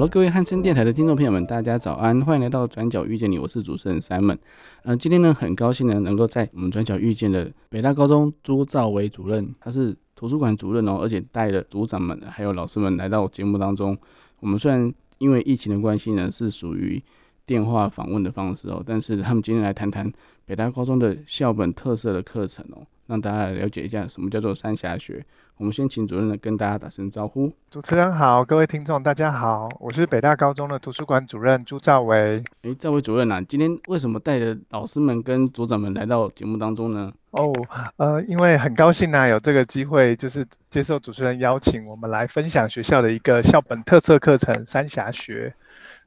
好了，各位汉声电台的听众朋友们，大家早安，欢迎来到转角遇见你，我是主持人 Simon。嗯、今天呢，很高兴呢，能够在我们转角遇见的北大高中朱兆维主任，他是图书馆主任哦，而且带了组长们还有老师们来到节目当中。我们虽然因为疫情的关系呢，是属于电话访问的方式哦，但是他们今天来谈谈北大高中的校本特色的课程哦，让大家来了解一下什么叫做三峡学。我们先请主任呢跟大家打声招呼。主持人好，各位听众大家好，我是北大高中的图书馆主任朱兆维。诶，兆维主任啊，今天为什么带着老师们跟组长们来到节目当中呢？哦，呃，因为很高兴呢、啊，有这个机会，就是接受主持人邀请，我们来分享学校的一个校本特色课程三峡学。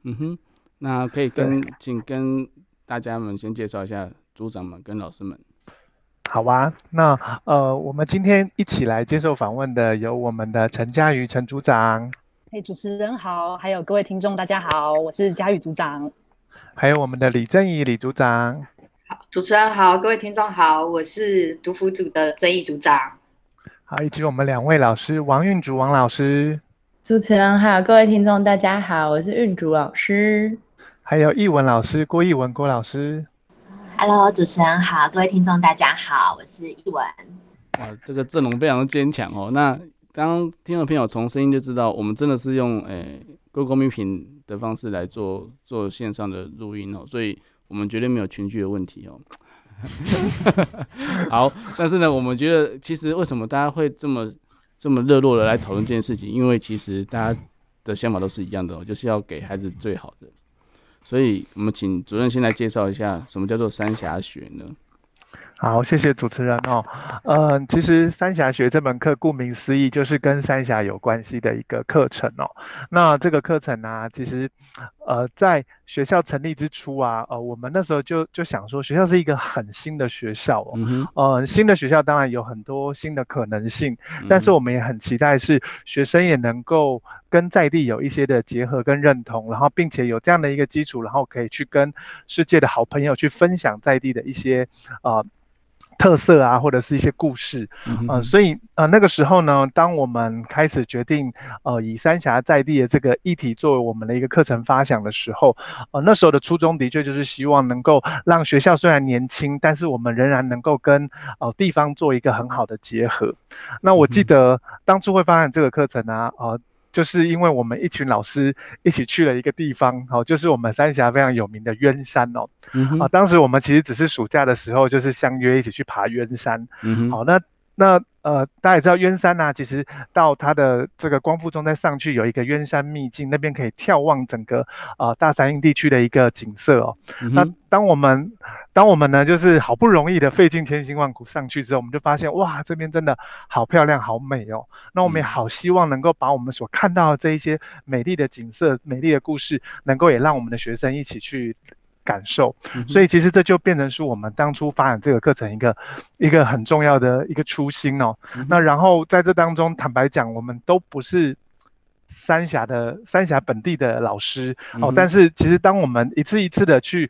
嗯哼，那可以跟请跟大家们先介绍一下组长们跟老师们。好啊，那呃，我们今天一起来接受访问的有我们的陈佳瑜陈组长。嘿，主持人好，还有各位听众大家好，我是佳瑜组长。还有我们的李正义李组长。好，主持人好，各位听众好，我是读辅组的正义组长。好，以及我们两位老师王韵竹王老师。主持人好，各位听众大家好，我是韵竹老师。还有易文老师郭易文郭老师。Hello，主持人好，各位听众大家好，我是艺文。啊，这个阵容非常的坚强哦。那刚刚听众朋友从声音就知道，我们真的是用诶 Google Meet 的方式来做做线上的录音哦，所以我们绝对没有群聚的问题哦。好，但是呢，我们觉得其实为什么大家会这么这么热络的来讨论这件事情？因为其实大家的想法都是一样的哦，就是要给孩子最好的。所以我们请主任先来介绍一下，什么叫做三峡雪呢？好，谢谢主持人哦。呃，其实三峡学这门课，顾名思义，就是跟三峡有关系的一个课程哦。那这个课程呢、啊，其实呃，在学校成立之初啊，呃，我们那时候就就想说，学校是一个很新的学校哦。嗯、呃，新的学校当然有很多新的可能性，嗯、但是我们也很期待是学生也能够跟在地有一些的结合跟认同，然后并且有这样的一个基础，然后可以去跟世界的好朋友去分享在地的一些呃。特色啊，或者是一些故事，嗯、呃，所以呃那个时候呢，当我们开始决定呃以三峡在地的这个议题作为我们的一个课程发想的时候，呃那时候的初衷的确就是希望能够让学校虽然年轻，但是我们仍然能够跟呃地方做一个很好的结合。那我记得当初会发展这个课程啊，呃。就是因为我们一群老师一起去了一个地方，好，就是我们三峡非常有名的鸳山哦。嗯、啊，当时我们其实只是暑假的时候，就是相约一起去爬鸳山。嗯，好，那那呃，大家也知道鸳山呢、啊，其实到它的这个光复中再上去有一个鸳山秘境，那边可以眺望整个啊、呃、大山阴地区的一个景色哦。嗯、那当我们当我们呢，就是好不容易的费尽千辛万苦上去之后，我们就发现哇，这边真的好漂亮，好美哦。那我们也好希望能够把我们所看到的这一些美丽的景色、美丽的故事，能够也让我们的学生一起去感受。嗯、所以其实这就变成是我们当初发展这个课程一个一个很重要的一个初心哦。嗯、那然后在这当中，坦白讲，我们都不是三峡的三峡本地的老师哦，嗯、但是其实当我们一次一次的去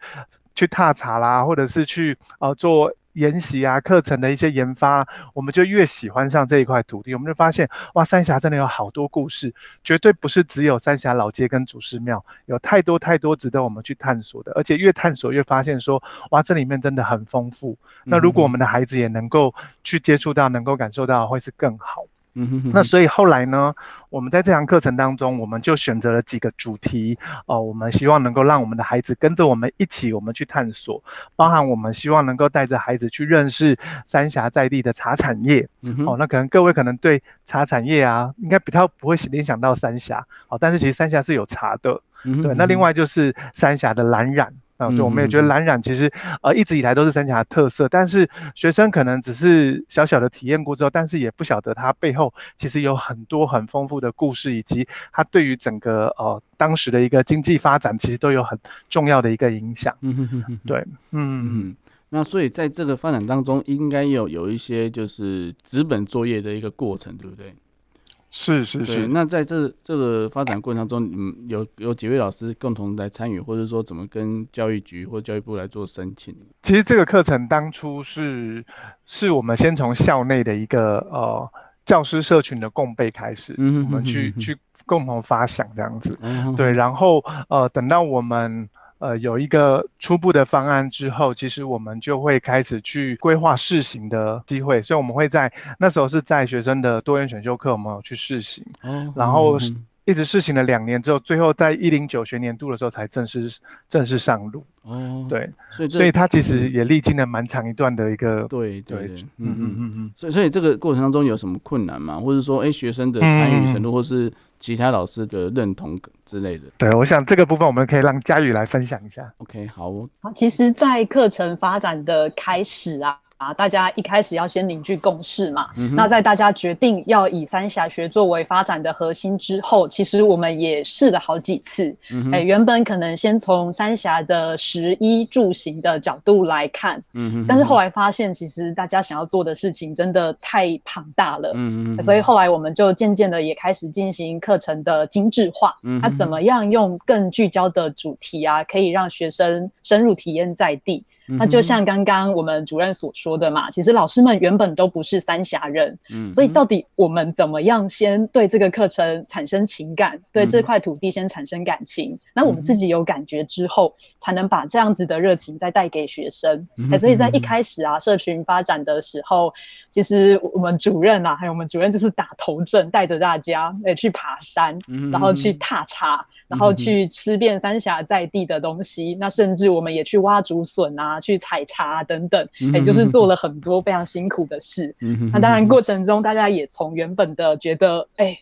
去踏查啦，或者是去呃做研习啊课程的一些研发，我们就越喜欢上这一块土地。我们就发现，哇，三峡真的有好多故事，绝对不是只有三峡老街跟祖师庙，有太多太多值得我们去探索的。而且越探索越发现说，哇，这里面真的很丰富。那如果我们的孩子也能够去接触到，能够感受到，会是更好。嗯哼，哼，那所以后来呢，我们在这堂课程当中，我们就选择了几个主题哦，我们希望能够让我们的孩子跟着我们一起，我们去探索，包含我们希望能够带着孩子去认识三峡在地的茶产业。哦，那可能各位可能对茶产业啊，应该比较不会联想到三峡，哦，但是其实三峡是有茶的。对，那另外就是三峡的蓝染。啊。对，我们也觉得蓝染其实呃一直以来都是三峡的特色，但是学生可能只是小小的体验过之后，但是也不晓得它背后其实有很多很丰富的故事，以及它对于整个呃当时的一个经济发展其实都有很重要的一个影响。嗯哼哼哼，对，嗯嗯。那所以在这个发展当中，应该有有一些就是资本作业的一个过程，对不对？是是是。那在这这个发展过程当中，嗯，有有几位老师共同来参与，或者说怎么跟教育局或教育部来做申请？其实这个课程当初是是我们先从校内的一个呃教师社群的共备开始，嗯哼哼哼哼，我们去去共同发想这样子，对，然后呃等到我们。呃，有一个初步的方案之后，其实我们就会开始去规划试行的机会，所以我们会在那时候是在学生的多元选修课，我们有去试行，哦、然后一直试行了两年之后，最后在一零九学年度的时候才正式正式上路。哦，对，所以所以他其实也历经了蛮长一段的一个，对对，对，嗯嗯嗯嗯，所以所以这个过程当中有什么困难吗？或者说，哎，学生的参与程度，或是其他老师的认同之类的？对，我想这个部分我们可以让佳宇来分享一下。OK，好，好，其实，在课程发展的开始啊。啊，大家一开始要先凝聚共识嘛。嗯、那在大家决定要以三峡学作为发展的核心之后，其实我们也试了好几次。哎、嗯欸，原本可能先从三峡的食衣住行的角度来看，嗯，但是后来发现，其实大家想要做的事情真的太庞大了。嗯，所以后来我们就渐渐的也开始进行课程的精致化。嗯，它怎么样用更聚焦的主题啊，可以让学生深入体验在地。那就像刚刚我们主任所说的嘛，其实老师们原本都不是三峡人，嗯，所以到底我们怎么样先对这个课程产生情感，对这块土地先产生感情，那我们自己有感觉之后，才能把这样子的热情再带给学生。所以在一开始啊，社群发展的时候，其实我们主任啊，还有我们主任就是打头阵，带着大家诶去爬山，然后去踏查，然后去吃遍三峡在地的东西，那甚至我们也去挖竹笋啊。去采茶等等，也、欸、就是做了很多非常辛苦的事。那当然，过程中大家也从原本的觉得，哎、欸。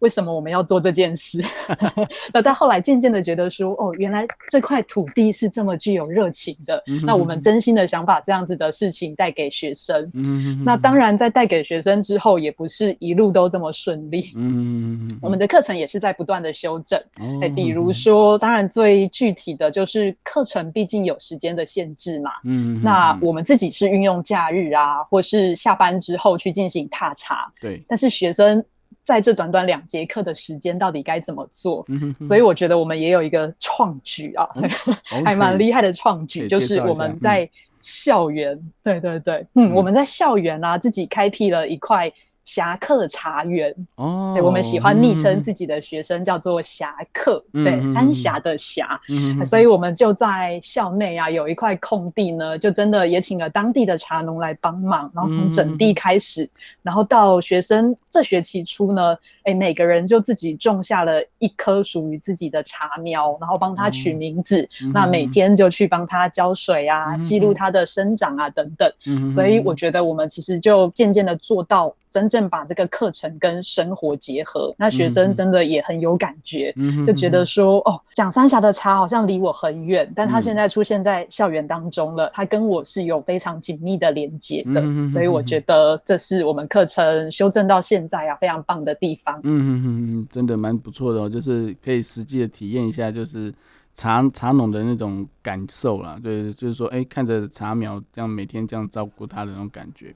为什么我们要做这件事？那到后来渐渐的觉得说，哦，原来这块土地是这么具有热情的。嗯、那我们真心的想把这样子的事情带给学生。嗯、那当然，在带给学生之后，也不是一路都这么顺利。嗯、我们的课程也是在不断的修正。哎、嗯，比如说，当然最具体的就是课程毕竟有时间的限制嘛。嗯、那我们自己是运用假日啊，或是下班之后去进行踏查。对。但是学生。在这短短两节课的时间，到底该怎么做？嗯、所以我觉得我们也有一个创举啊，嗯、还蛮厉害的创举，就是我们在校园，嗯、对对对，嗯，嗯。我们在校园啊，自己开辟了一块。侠客茶园哦，对，我们喜欢昵称自己的学生叫做侠客，嗯、对，三峡的峡，嗯、所以我们就在校内啊有一块空地呢，就真的也请了当地的茶农来帮忙，然后从整地开始，嗯、然后到学生这学期初呢，哎，每个人就自己种下了一棵属于自己的茶苗，然后帮他取名字，嗯、那每天就去帮他浇水啊，嗯、记录它的生长啊等等，嗯、所以我觉得我们其实就渐渐的做到。真正把这个课程跟生活结合，那学生真的也很有感觉，嗯、就觉得说，哦，蒋三峡的茶好像离我很远，但他现在出现在校园当中了，他跟我是有非常紧密的连接的，嗯、所以我觉得这是我们课程修正到现在啊非常棒的地方。嗯嗯嗯，真的蛮不错的哦，就是可以实际的体验一下，就是茶茶农的那种感受啦。对，就是说，哎，看着茶苗这样每天这样照顾它的那种感觉，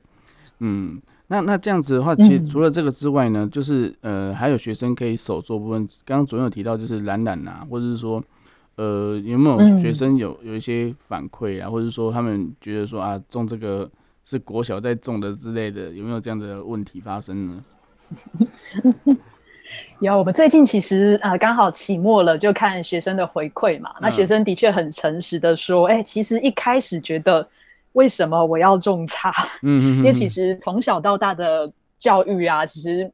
嗯。那那这样子的话，其实除了这个之外呢，嗯、就是呃，还有学生可以手做部分。刚刚主任有提到，就是懒懒啊，或者是说，呃，有没有学生有有一些反馈啊，嗯、或者是说他们觉得说啊，种这个是国小在种的之类的，有没有这样的问题发生呢？有，我们最近其实啊，刚好期末了，就看学生的回馈嘛。那学生的确很诚实的说，哎、欸，其实一开始觉得。为什么我要种茶？嗯，嗯，嗯，因为其实从小到大的教育啊，其实，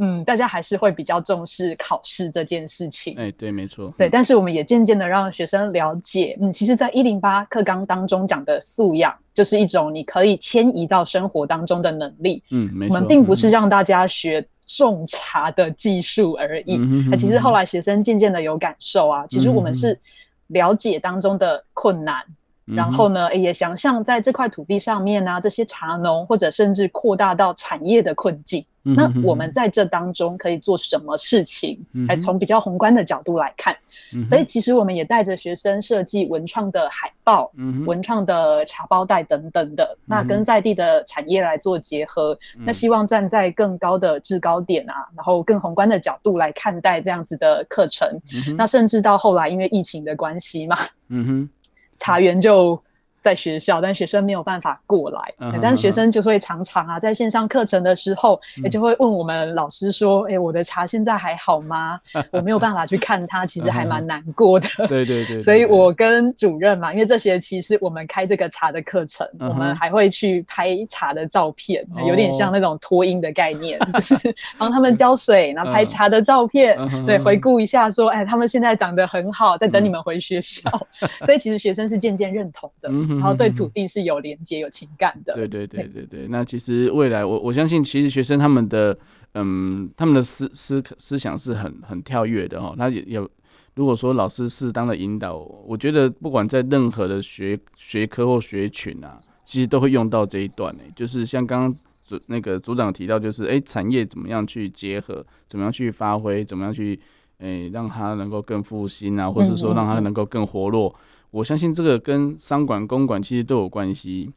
嗯，大家还是会比较重视考试这件事情。哎，对，没错。对，但是我们也渐渐的让学生了解，嗯，其实，在一零八课纲当中讲的素养，就是一种你可以迁移到生活当中的能力。嗯，没错。我们并不是让大家学种茶的技术而已。嗯，嗯，嗯，嗯，嗯，其实后来学生渐渐的有感受啊，其实我们是。了解当中的困难。然后呢，也想象在这块土地上面呢、啊，这些茶农或者甚至扩大到产业的困境。嗯、那我们在这当中可以做什么事情？来、嗯、从比较宏观的角度来看。嗯、所以其实我们也带着学生设计文创的海报、嗯、文创的茶包袋等等的，嗯、那跟在地的产业来做结合。嗯、那希望站在更高的制高点啊，然后更宏观的角度来看待这样子的课程。嗯、那甚至到后来，因为疫情的关系嘛。嗯哼。茶园就在学校，但学生没有办法过来。Uh -huh, 但是学生就会常常啊，在线上课程的时候，也、uh. 就会问我们老师说：“哎、uh 我的茶现在还好吗？我没有办法去看它，其实还蛮难过的。”对对对。所以我跟主任嘛，因为这学期是我们开这个茶的课程，uh. 我们还会去拍茶的照片，uh. 有点像那种托婴的概念，uh. 就是帮他们浇水，然后拍茶的照片，uh. 对，回顾一下说：“哎，他们现在长得很好，在等你们回学校。” uh. 所以其实学生是渐渐认同的。Uh. 然后对土地是有连接、有情感的。对对对对对。那其实未来，我我相信，其实学生他们的嗯，他们的思思思想是很很跳跃的哦。那也有，如果说老师适当的引导，我觉得不管在任何的学学科或学群啊，其实都会用到这一段呢。就是像刚刚组那个组长提到，就是哎，产业怎么样去结合，怎么样去发挥，怎么样去哎让它能够更复兴啊，或者说让它能够更活络。我相信这个跟商管、公管其实都有关系，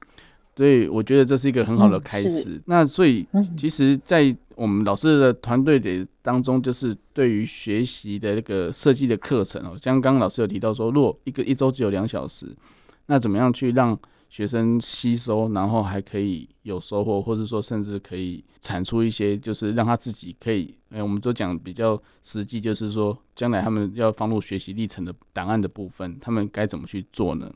所以我觉得这是一个很好的开始。嗯、那所以，其实，在我们老师的团队的当中，就是对于学习的那个设计的课程哦，像刚刚老师有提到说，如果一个一周只有两小时，那怎么样去让学生吸收，然后还可以有收获，或者说甚至可以产出一些，就是让他自己可以，哎、欸，我们都讲比较实际，就是说将来他们要放入学习历程的档案的部分，他们该怎么去做呢？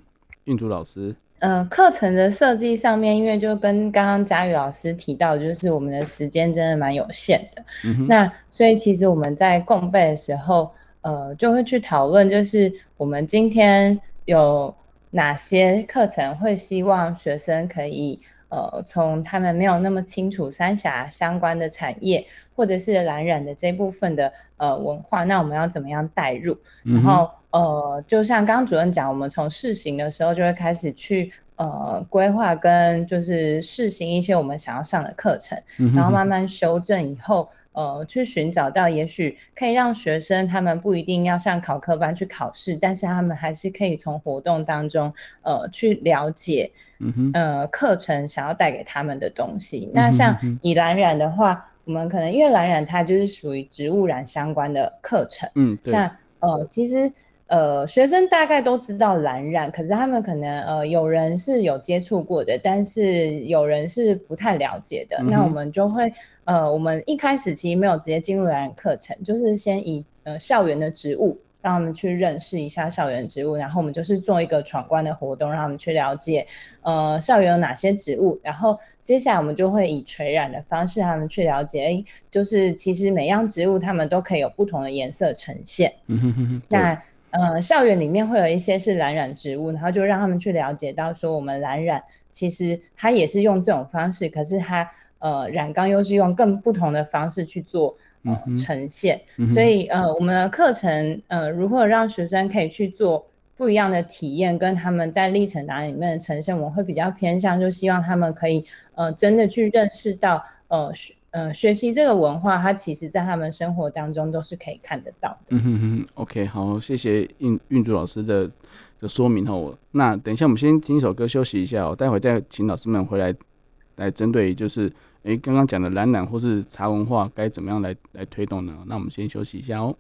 运竹老师，嗯、呃，课程的设计上面，因为就跟刚刚佳宇老师提到，就是我们的时间真的蛮有限的，嗯、那所以其实我们在共备的时候，呃，就会去讨论，就是我们今天有。哪些课程会希望学生可以呃，从他们没有那么清楚三峡相关的产业，或者是蓝染的这部分的呃文化，那我们要怎么样带入？嗯、然后呃，就像刚刚主任讲，我们从试行的时候就会开始去呃规划跟就是试行一些我们想要上的课程，嗯、然后慢慢修正以后。呃，去寻找到也许可以让学生他们不一定要上考科班去考试，但是他们还是可以从活动当中呃去了解，嗯哼，呃课程想要带给他们的东西。嗯、那像以蓝染的话，我们可能因为蓝染它就是属于植物染相关的课程，嗯，对。那呃其实呃学生大概都知道蓝染，可是他们可能呃有人是有接触过的，但是有人是不太了解的。嗯、那我们就会。呃，我们一开始其实没有直接进入蓝染课程，就是先以呃校园的植物让他们去认识一下校园植物，然后我们就是做一个闯关的活动，让他们去了解呃校园有哪些植物，然后接下来我们就会以垂染的方式让他们去了解，诶，就是其实每样植物它们都可以有不同的颜色呈现。嗯哼哼哼。那呃校园里面会有一些是蓝染植物，然后就让他们去了解到说我们蓝染其实它也是用这种方式，可是它。呃，染缸又是用更不同的方式去做呃、嗯、呈现，嗯、所以呃，我们的课程呃，如何让学生可以去做不一样的体验，跟他们在历程档里面的呈现，我们会比较偏向，就希望他们可以呃，真的去认识到呃学呃学习这个文化，它其实在他们生活当中都是可以看得到的。嗯哼哼，OK，好，谢谢运运竹老师的的说明哦。那等一下我们先听一首歌休息一下哦，待会再请老师们回来来针对就是。诶，刚刚讲的懒懒或是茶文化该怎么样来来推动呢？那我们先休息一下哦。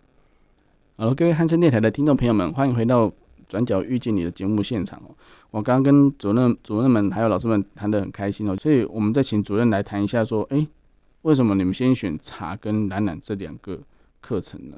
好了，各位汉声电台的听众朋友们，欢迎回到《转角遇见你》的节目现场哦。我刚刚跟主任、主任们还有老师们谈得很开心哦，所以我们再请主任来谈一下，说，诶，为什么你们先选茶跟懒懒这两个课程呢？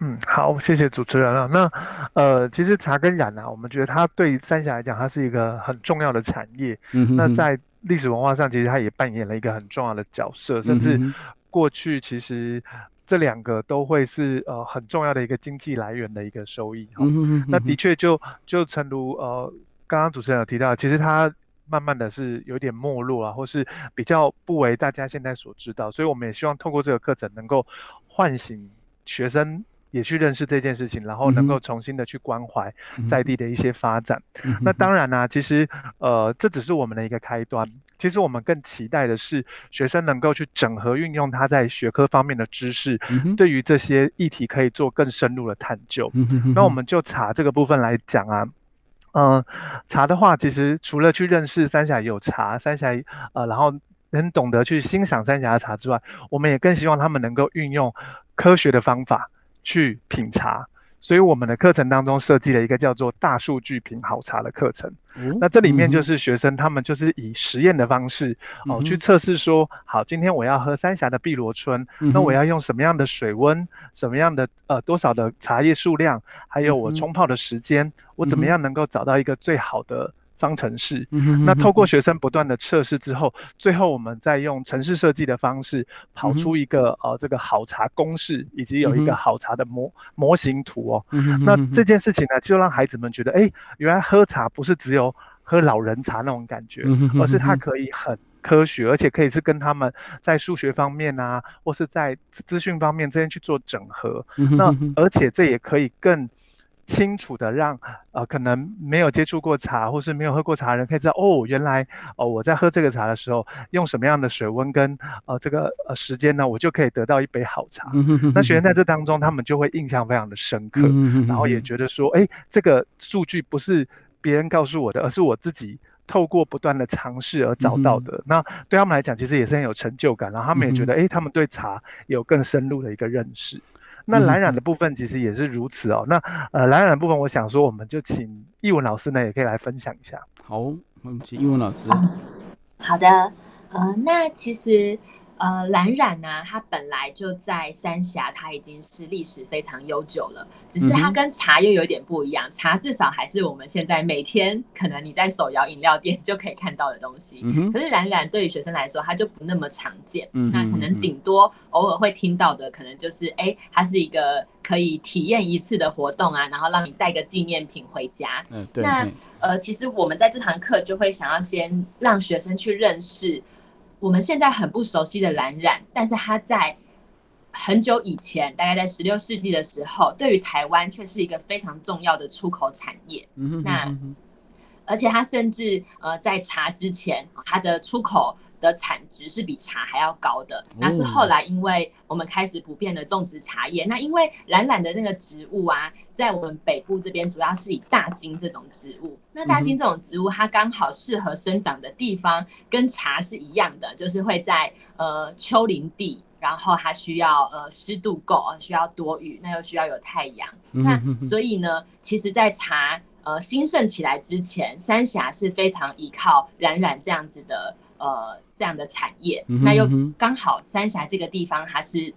嗯，好，谢谢主持人啊。那呃，其实茶跟染啊，我们觉得它对三峡来讲，它是一个很重要的产业。嗯哼哼，那在历史文化上，其实它也扮演了一个很重要的角色，甚至过去其实这两个都会是呃很重要的一个经济来源的一个收益。嗯、那的确就就诚如呃刚刚主持人有提到，其实它慢慢的是有点没落啊，或是比较不为大家现在所知道，所以我们也希望透过这个课程能够唤醒学生也去认识这件事情，然后能够重新的去关怀在地的一些发展。嗯、那当然呢、啊，其实呃，这只是我们的一个开端。其实我们更期待的是，学生能够去整合运用他在学科方面的知识，嗯、对于这些议题可以做更深入的探究。嗯、那我们就茶这个部分来讲啊，嗯、呃，茶的话，其实除了去认识三峡有茶，三峡呃，然后能懂得去欣赏三峡的茶之外，我们也更希望他们能够运用科学的方法。去品茶，所以我们的课程当中设计了一个叫做“大数据品好茶”的课程。嗯、那这里面就是学生他们就是以实验的方式、嗯、哦去测试说，好，今天我要喝三峡的碧螺春，嗯、那我要用什么样的水温，什么样的呃多少的茶叶数量，还有我冲泡的时间，嗯、我怎么样能够找到一个最好的。方程式，那透过学生不断的测试之后，最后我们再用城市设计的方式跑出一个呃这个好茶公式，以及有一个好茶的模模型图哦。那这件事情呢，就让孩子们觉得，哎，原来喝茶不是只有喝老人茶那种感觉，而是它可以很科学，而且可以是跟他们在数学方面啊，或是在资讯方面之间去做整合。那而且这也可以更。清楚的让呃可能没有接触过茶或是没有喝过茶的人可以知道哦，原来哦我在喝这个茶的时候用什么样的水温跟呃这个呃时间呢，我就可以得到一杯好茶。那学员在这当中，他们就会印象非常的深刻，然后也觉得说，哎，这个数据不是别人告诉我的，而是我自己透过不断的尝试而找到的。那对他们来讲，其实也是很有成就感，然后他们也觉得，哎，他们对茶有更深入的一个认识。那蓝染的部分其实也是如此哦。那呃，蓝染的部分，我想说，我们就请易文老师呢，也可以来分享一下。好，我们请易文老师。嗯，好的，呃，那其实。呃，蓝染呢，它本来就在三峡，它已经是历史非常悠久了。只是它跟茶又有点不一样，嗯、茶至少还是我们现在每天可能你在手摇饮料店就可以看到的东西。嗯、可是蓝染对于学生来说，它就不那么常见。嗯、那可能顶多偶尔会听到的，可能就是哎、欸，它是一个可以体验一次的活动啊，然后让你带个纪念品回家。嗯，对。那呃，其实我们在这堂课就会想要先让学生去认识。我们现在很不熟悉的蓝染，但是它在很久以前，大概在十六世纪的时候，对于台湾却是一个非常重要的出口产业。嗯哼，那而且它甚至呃在茶之前，它的出口的产值是比茶还要高的。那是后来因为我们开始普遍的种植茶叶，那因为蓝染的那个植物啊，在我们北部这边主要是以大金这种植物。那大金这种植物，它刚好适合生长的地方跟茶是一样的，就是会在呃丘陵地，然后它需要呃湿度够，需要多雨，那又需要有太阳。那所以呢，其实，在茶呃兴盛起来之前，三峡是非常依靠冉冉这样子的呃这样的产业。那又刚好三峡这个地方，它是。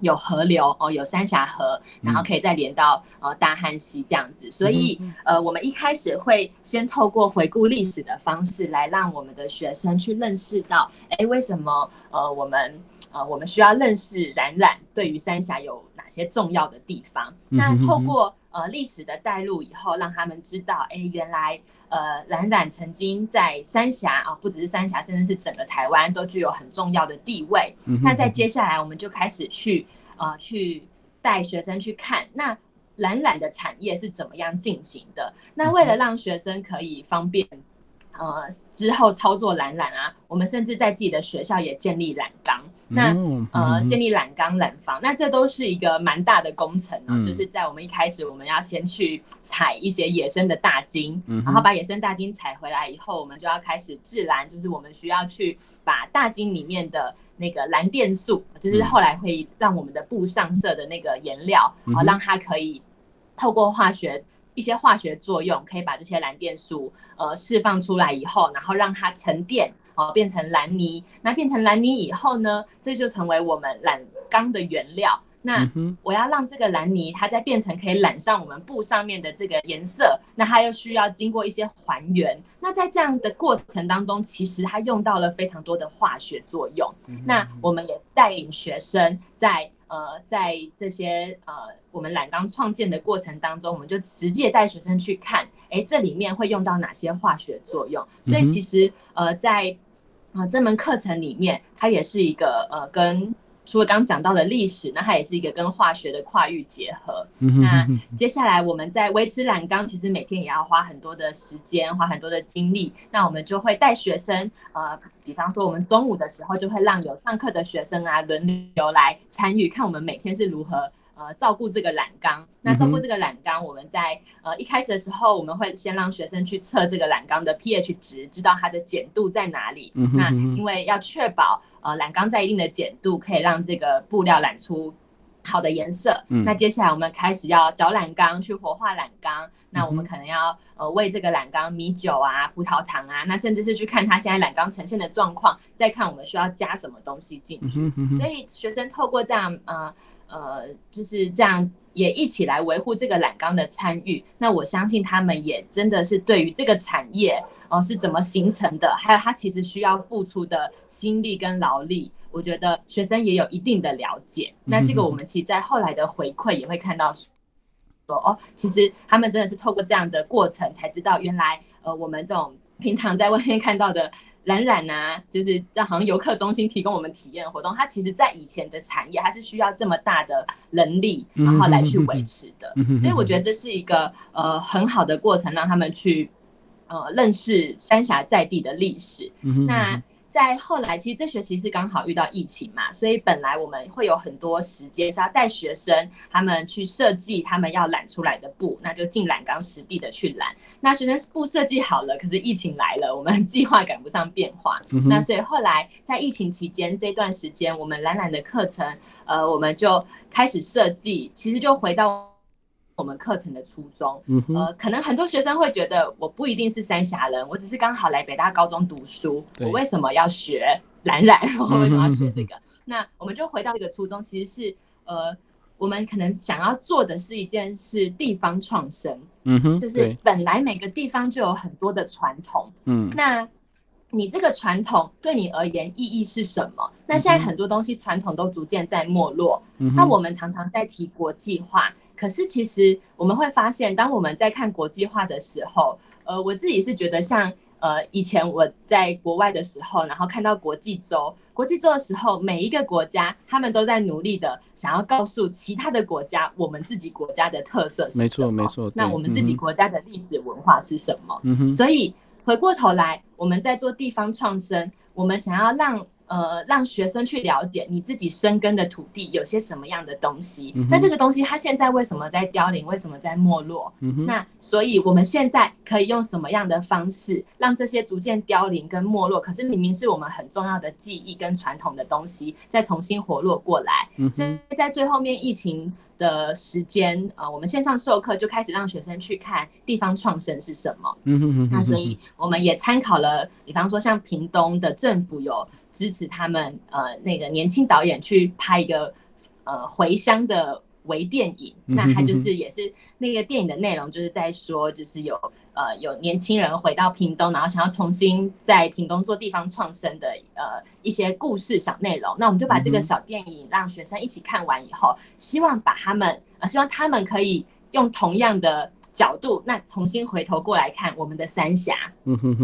有河流哦，有三峡河，然后可以再连到呃大汉溪这样子，所以呃我们一开始会先透过回顾历史的方式来让我们的学生去认识到，哎，为什么呃我们呃我们需要认识冉冉对于三峡有哪些重要的地方？那透过呃历史的带入以后，让他们知道，哎，原来。呃，冉冉曾经在三峡啊，不只是三峡，甚至是整个台湾都具有很重要的地位。嗯、那在接下来，我们就开始去呃，去带学生去看那冉冉的产业是怎么样进行的。那为了让学生可以方便。呃，之后操作蓝染啊，我们甚至在自己的学校也建立染缸。那呃，建立染缸、染房，那这都是一个蛮大的工程啊。嗯、就是在我们一开始，我们要先去采一些野生的大金，嗯、然后把野生大金采回来以后，我们就要开始制蓝，就是我们需要去把大金里面的那个蓝靛素，就是后来会让我们的布上色的那个颜料，嗯、哼让它可以透过化学。一些化学作用可以把这些蓝靛素呃释放出来以后，然后让它沉淀哦，变成蓝泥。那变成蓝泥以后呢，这就成为我们染缸的原料。那我要让这个蓝泥它再变成可以染上我们布上面的这个颜色，那它又需要经过一些还原。那在这样的过程当中，其实它用到了非常多的化学作用。那我们也带领学生在。呃，在这些呃我们染缸创建的过程当中，我们就直接带学生去看，哎，这里面会用到哪些化学作用？所以其实呃在呃这门课程里面，它也是一个呃跟除了刚刚讲到的历史，那它也是一个跟化学的跨域结合。那接下来我们在维持染缸，其实每天也要花很多的时间，花很多的精力。那我们就会带学生，呃，比方说我们中午的时候就会让有上课的学生啊轮流来参与，看我们每天是如何呃照顾这个染缸。那照顾这个染缸，我们在呃一开始的时候，我们会先让学生去测这个染缸的 pH 值，知道它的碱度在哪里。那因为要确保。呃，染缸在一定的碱度，可以让这个布料染出好的颜色。嗯，那接下来我们开始要搅染缸，去活化染缸。那我们可能要呃喂这个染缸米酒啊、葡萄糖啊，那甚至是去看它现在染缸呈现的状况，再看我们需要加什么东西进去。嗯嗯。所以学生透过这样呃呃就是这样也一起来维护这个染缸的参与。那我相信他们也真的是对于这个产业。哦，是怎么形成的？还有他其实需要付出的心力跟劳力，我觉得学生也有一定的了解。那这个我们其实，在后来的回馈也会看到说，说哦，其实他们真的是透过这样的过程，才知道原来呃，我们这种平常在外面看到的染染啊，就是在好像游客中心提供我们体验活动，它其实在以前的产业，它是需要这么大的人力，然后来去维持的。所以我觉得这是一个呃很好的过程，让他们去。呃，认识三峡在地的历史。嗯。那在后来，其实这学期是刚好遇到疫情嘛，所以本来我们会有很多时间是要带学生他们去设计他们要染出来的布，那就进染缸实地的去染。那学生布设计好了，可是疫情来了，我们计划赶不上变化。嗯。那所以后来在疫情期间这段时间，我们染染的课程，呃，我们就开始设计，其实就回到。我们课程的初衷，呃，可能很多学生会觉得我不一定是三峡人，我只是刚好来北大高中读书，我为什么要学染染？我为什么要学这个？那我们就回到这个初衷，其实是呃，我们可能想要做的是一件事，地方创生，嗯哼，就是本来每个地方就有很多的传统，嗯，那你这个传统对你而言意义是什么？那现在很多东西传统都逐渐在没落，那我们常常在提国际化。可是，其实我们会发现，当我们在看国际化的时候，呃，我自己是觉得像，呃，以前我在国外的时候，然后看到国际周，国际周的时候，每一个国家他们都在努力的想要告诉其他的国家，我们自己国家的特色是什么？没错，没错。那我们自己国家的历史文化是什么？嗯哼。所以回过头来，我们在做地方创生，我们想要让。呃，让学生去了解你自己生根的土地有些什么样的东西。嗯、那这个东西它现在为什么在凋零？为什么在没落？嗯、那所以我们现在可以用什么样的方式让这些逐渐凋零跟没落？可是明明是我们很重要的记忆跟传统的东西，再重新活络过来。嗯、所以在最后面疫情的时间，呃，我们线上授课就开始让学生去看地方创生是什么。嗯、那所以我们也参考了，比方说像屏东的政府有。支持他们呃那个年轻导演去拍一个呃回乡的微电影，那他就是也是那个电影的内容就是在说就是有呃有年轻人回到屏东，然后想要重新在屏东做地方创生的呃一些故事小内容。那我们就把这个小电影让学生一起看完以后，希望把他们呃希望他们可以用同样的。角度，那重新回头过来看我们的三峡，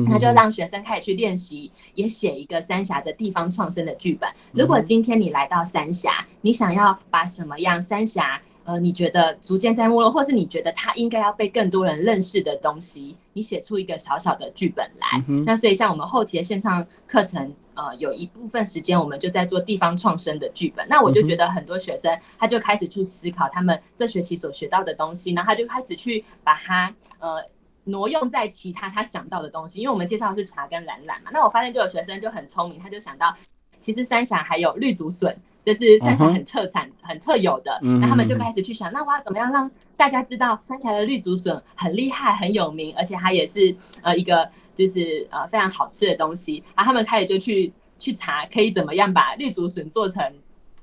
那就让学生开始去练习，也写一个三峡的地方创生的剧本。如果今天你来到三峡，你想要把什么样三峡？呃，你觉得逐渐在没落，或是你觉得它应该要被更多人认识的东西，你写出一个小小的剧本来。嗯、那所以，像我们后期的线上课程，呃，有一部分时间我们就在做地方创生的剧本。那我就觉得很多学生他就开始去思考他们这学期所学到的东西，然后他就开始去把它呃挪用在其他他想到的东西。因为我们介绍的是茶跟染染嘛，那我发现就有学生就很聪明，他就想到其实三峡还有绿竹笋。这是三峡很特产、uh -huh. 很特有的，那他们就开始去想，那我要怎么样让大家知道三峡的绿竹笋很厉害、很有名，而且它也是呃一个就是呃非常好吃的东西。然后他们开始就去去查，可以怎么样把绿竹笋做成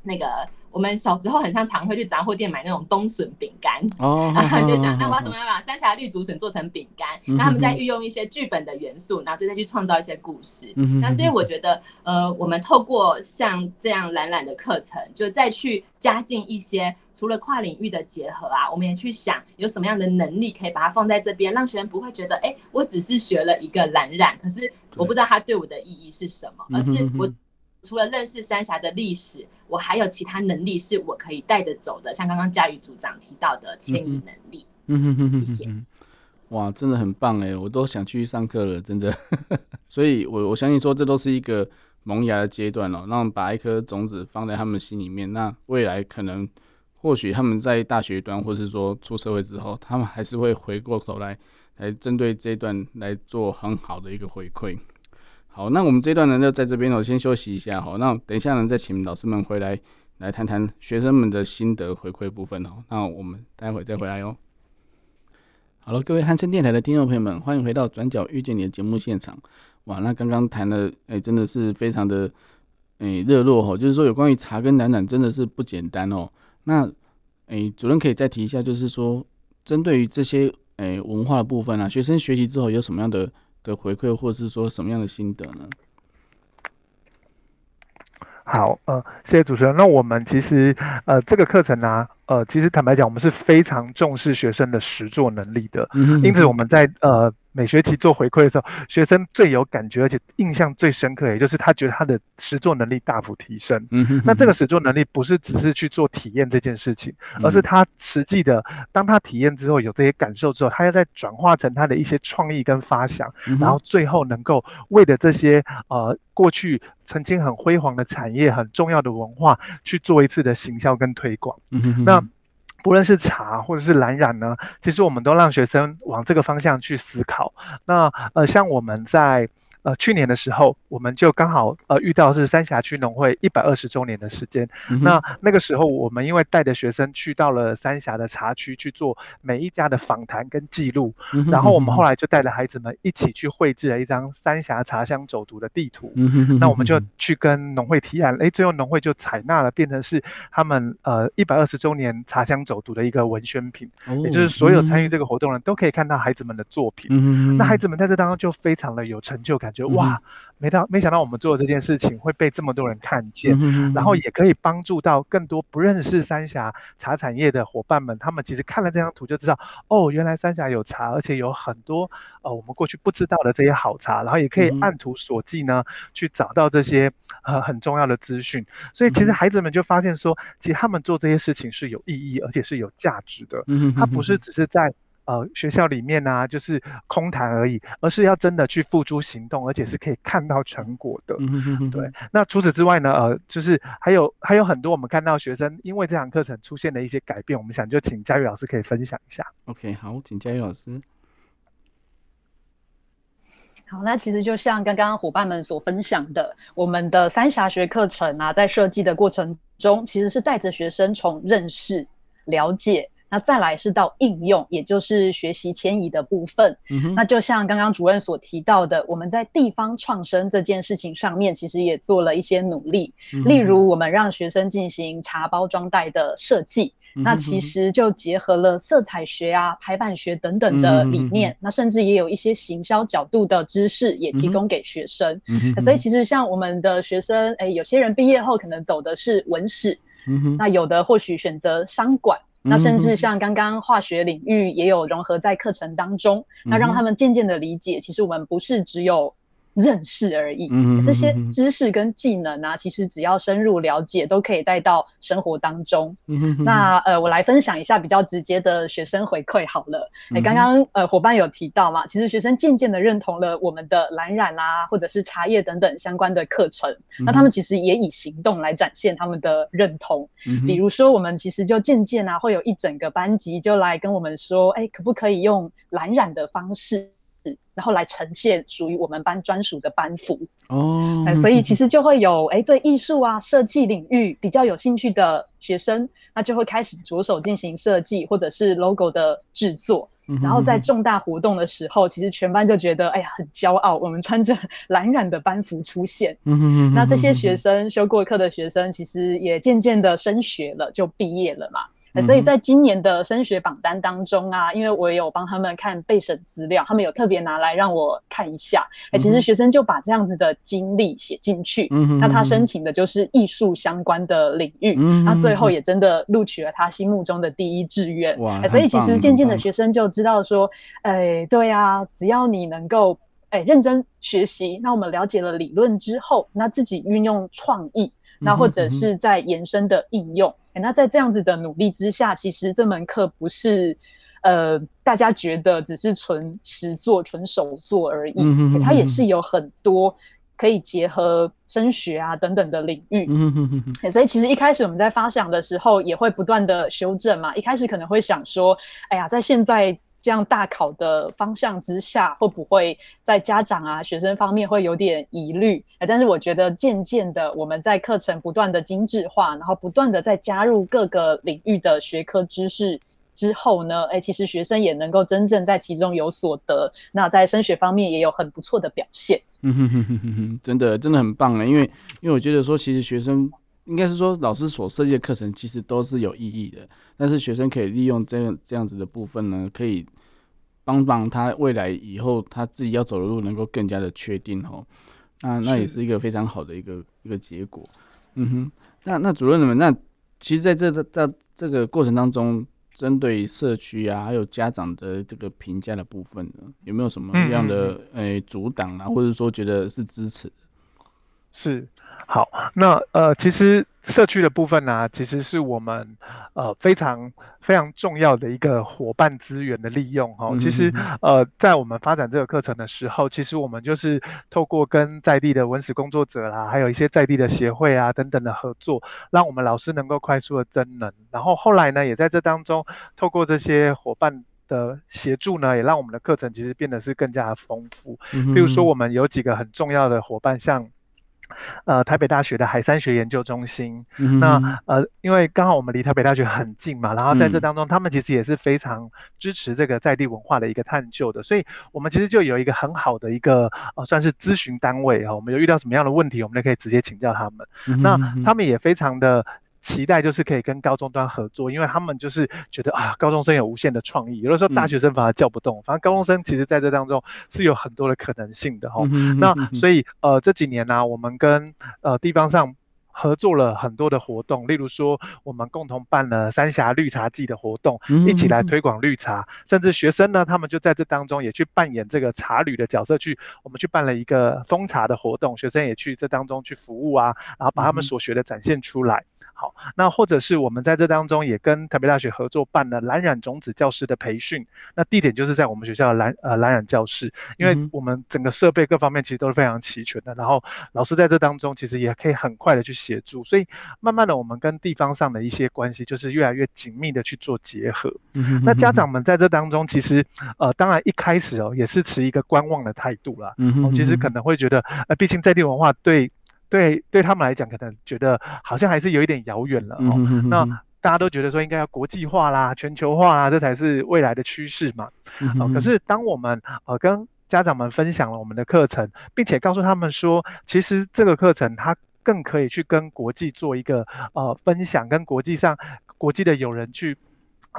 那个。我们小时候很像常会去杂货店买那种冬笋饼干，oh, 然后就想，那我要怎么样把三峡绿竹笋做成饼干？那他们再运用一些剧本的元素，然后就再去创造一些故事。那所以我觉得，呃，我们透过像这样懒懒的课程，就再去加进一些除了跨领域的结合啊，我们也去想有什么样的能力可以把它放在这边，让学生不会觉得，哎，我只是学了一个懒懒，可是我不知道它对我的意义是什么，而是我。除了认识三峡的历史，我还有其他能力是我可以带着走的，像刚刚佳宇组长提到的迁移能力。嗯哼哼哼，谢谢。哇，真的很棒哎，我都想去上课了，真的。所以我我相信说，这都是一个萌芽的阶段哦，那把一颗种子放在他们心里面，那未来可能或许他们在大学端，或是说出社会之后，他们还是会回过头来来针对这一段来做很好的一个回馈。好，那我们这段呢就在这边我先休息一下哈，那等一下呢再请老师们回来来谈谈学生们的心得回馈部分哦，那我们待会再回来哦。好了，各位汉声电台的听众朋友们，欢迎回到《转角遇见你》的节目现场。哇，那刚刚谈的，哎，真的是非常的，哎，热络哈。就是说，有关于茶跟蓝染，真的是不简单哦。那，哎，主任可以再提一下，就是说，针对于这些，哎，文化的部分啊，学生学习之后有什么样的的回馈，或者是说什么样的心得呢？好，呃，谢谢主持人。那我们其实，呃，这个课程呢、啊。呃，其实坦白讲，我们是非常重视学生的实作能力的。嗯，因此我们在呃每学期做回馈的时候，学生最有感觉，而且印象最深刻，也就是他觉得他的实作能力大幅提升。嗯，那这个实作能力不是只是去做体验这件事情，而是他实际的，当他体验之后有这些感受之后，他要再转化成他的一些创意跟发想，然后最后能够为了这些呃过去曾经很辉煌的产业、很重要的文化去做一次的行销跟推广。嗯，那。无论是茶或者是蓝染呢，其实我们都让学生往这个方向去思考。那呃，像我们在。呃，去年的时候，我们就刚好呃遇到是三峡区农会一百二十周年的时间。嗯、那那个时候，我们因为带着学生去到了三峡的茶区去做每一家的访谈跟记录，嗯，然后我们后来就带着孩子们一起去绘制了一张三峡茶乡走读的地图，嗯。那我们就去跟农会提案，哎，最后农会就采纳了，变成是他们呃一百二十周年茶乡走读的一个文宣品，哦，也就是所有参与这个活动的人都可以看到孩子们的作品。嗯、那孩子们在这当中就非常的有成就感。就哇，没到没想到我们做的这件事情会被这么多人看见，嗯、然后也可以帮助到更多不认识三峡茶产业的伙伴们。他们其实看了这张图就知道，哦，原来三峡有茶，而且有很多呃我们过去不知道的这些好茶，然后也可以按图索骥呢、嗯、去找到这些呃很重要的资讯。所以其实孩子们就发现说，其实他们做这些事情是有意义，而且是有价值的。嗯，他不是只是在。呃，学校里面呢、啊，就是空谈而已，而是要真的去付诸行动，而且是可以看到成果的。嗯、对。那除此之外呢，呃，就是还有还有很多我们看到学生因为这堂课程出现的一些改变，我们想就请佳玉老师可以分享一下。OK，好，请佳玉老师。好，那其实就像刚刚伙伴们所分享的，我们的三峡学课程啊，在设计的过程中，其实是带着学生从认识、了解。那再来是到应用，也就是学习迁移的部分。嗯。那就像刚刚主任所提到的，我们在地方创生这件事情上面，其实也做了一些努力。嗯。例如，我们让学生进行茶包装袋的设计，嗯，那其实就结合了色彩学啊、排版学等等的理念。嗯。那甚至也有一些行销角度的知识也提供给学生。嗯。所以，其实像我们的学生，哎，有些人毕业后可能走的是文史，嗯，那有的或许选择商管。那甚至像刚刚化学领域也有融合在课程当中，嗯，那让他们渐渐的理解，其实我们不是只有认识而已，嗯，这些知识跟技能啊，其实只要深入了解，都可以带到生活当中。嗯，那呃，我来分享一下比较直接的学生回馈好了。哎，刚刚呃伙伴有提到嘛，其实学生渐渐的认同了我们的蓝染啦，啊，或者是茶叶等等相关的课程，嗯，那他们其实也以行动来展现他们的认同。嗯，比如说，我们其实就渐渐啊，会有一整个班级就来跟我们说，哎，可不可以用蓝染的方式？然后来呈现属于我们班专属的班服哦、oh. 嗯，所以其实就会有哎对艺术啊设计领域比较有兴趣的学生，那就会开始着手进行设计或者是 logo 的制作。Mm -hmm. 然后在重大活动的时候，其实全班就觉得哎呀很骄傲，我们穿着 蓝染的班服出现。Mm -hmm. 那这些学生修过课的学生，其实也渐渐的升学了，就毕业了嘛。所以在今年的升学榜单当中啊，因为我也有帮他们看备审资料，他们有特别拿来让我看一下。哎，其实学生就把这样子的经历写进去。嗯，那他申请的就是艺术相关的领域。嗯，那最后也真的录取了他心目中的第一志愿。哇！所以其实渐渐的学生就知道说，哎，对啊，只要你能够哎认真学习，那我们了解了理论之后，那自己运用创意，那或者是在延伸的应用，哎，那在这样子的努力之下，其实这门课不是呃大家觉得只是纯实做、纯手做而已，它也是有很多。可以结合升学啊等等的领域，所以其实一开始我们在发想的时候也会不断的修正嘛。一开始可能会想说，哎呀，在现在这样大考的方向之下，会不会在家长啊学生方面会有点疑虑？哎，但是我觉得渐渐的，我们在课程不断的精致化，然后不断的在加入各个领域的学科知识。之后呢，哎，其实学生也能够真正在其中有所得，那在升学方面也有很不错的表现。嗯哼哼哼哼哼，真的真的很棒啊！因为因为我觉得说，其实学生应该是说老师所设计的课程其实都是有意义的，但是学生可以利用这样这样子的部分呢，可以帮帮他未来以后他自己要走的路能够更加的确定哦。那那也是一个非常好的一个一个结果。嗯哼，那那主任们，那其实在这在这个过程当中。针对社区啊，还有家长的这个评价的部分呢，有没有什么样的诶、嗯欸、阻挡啊，或者说觉得是支持？是，好，那呃，其实社区的部分呢、啊，其实是我们呃非常非常重要的一个伙伴资源的利用哈。其实呃，在我们发展这个课程的时候，其实我们就是透过跟在地的文史工作者啦，还有一些在地的协会啊等等的合作，让我们老师能够快速的增能。然后后来呢，也在这当中透过这些伙伴的协助呢，也让我们的课程其实变得是更加的丰富。比如说，我们有几个很重要的伙伴，像。呃，台北大学的海山学研究中心，嗯、那呃，因为刚好我们离台北大学很近嘛，然后在这当中，嗯、他们其实也是非常支持这个在地文化的一个探究的，所以我们其实就有一个很好的一个呃，算是咨询单位哈，我们有遇到什么样的问题，我们就可以直接请教他们，嗯、那他们也非常的。期待就是可以跟高中端合作，因为他们就是觉得啊，高中生有无限的创意，有的时候大学生反而叫不动，嗯、反正高中生其实在这当中是有很多的可能性的哈。嗯、哼哼哼那所以呃这几年呢、啊，我们跟呃地方上。合作了很多的活动，例如说，我们共同办了三峡绿茶季的活动，一起来推广绿茶，甚至学生呢，他们就在这当中也去扮演这个茶旅的角色，去我们去办了一个封茶的活动，学生也去这当中去服务啊，然后把他们所学的展现出来。好，那或者是我们在这当中也跟台北大学合作办了蓝染种子教师的培训，那地点就是在我们学校的蓝呃蓝染教室，因为我们整个设备各方面其实都是非常齐全的，然后老师在这当中其实也可以很快的去。协助，所以慢慢的，我们跟地方上的一些关系就是越来越紧密的去做结合。那家长们在这当中，其实呃，当然一开始哦，也是持一个观望的态度啦。哦，其实可能会觉得，呃，毕竟在地文化对对对他们来讲，可能觉得好像还是有一点遥远了哦。那大家都觉得说应该要国际化啦、全球化啦，这才是未来的趋势嘛。哦，可是当我们呃跟家长们分享了我们的课程，并且告诉他们说，其实这个课程它。更可以去跟国际做一个呃分享，跟国际上国际的友人去，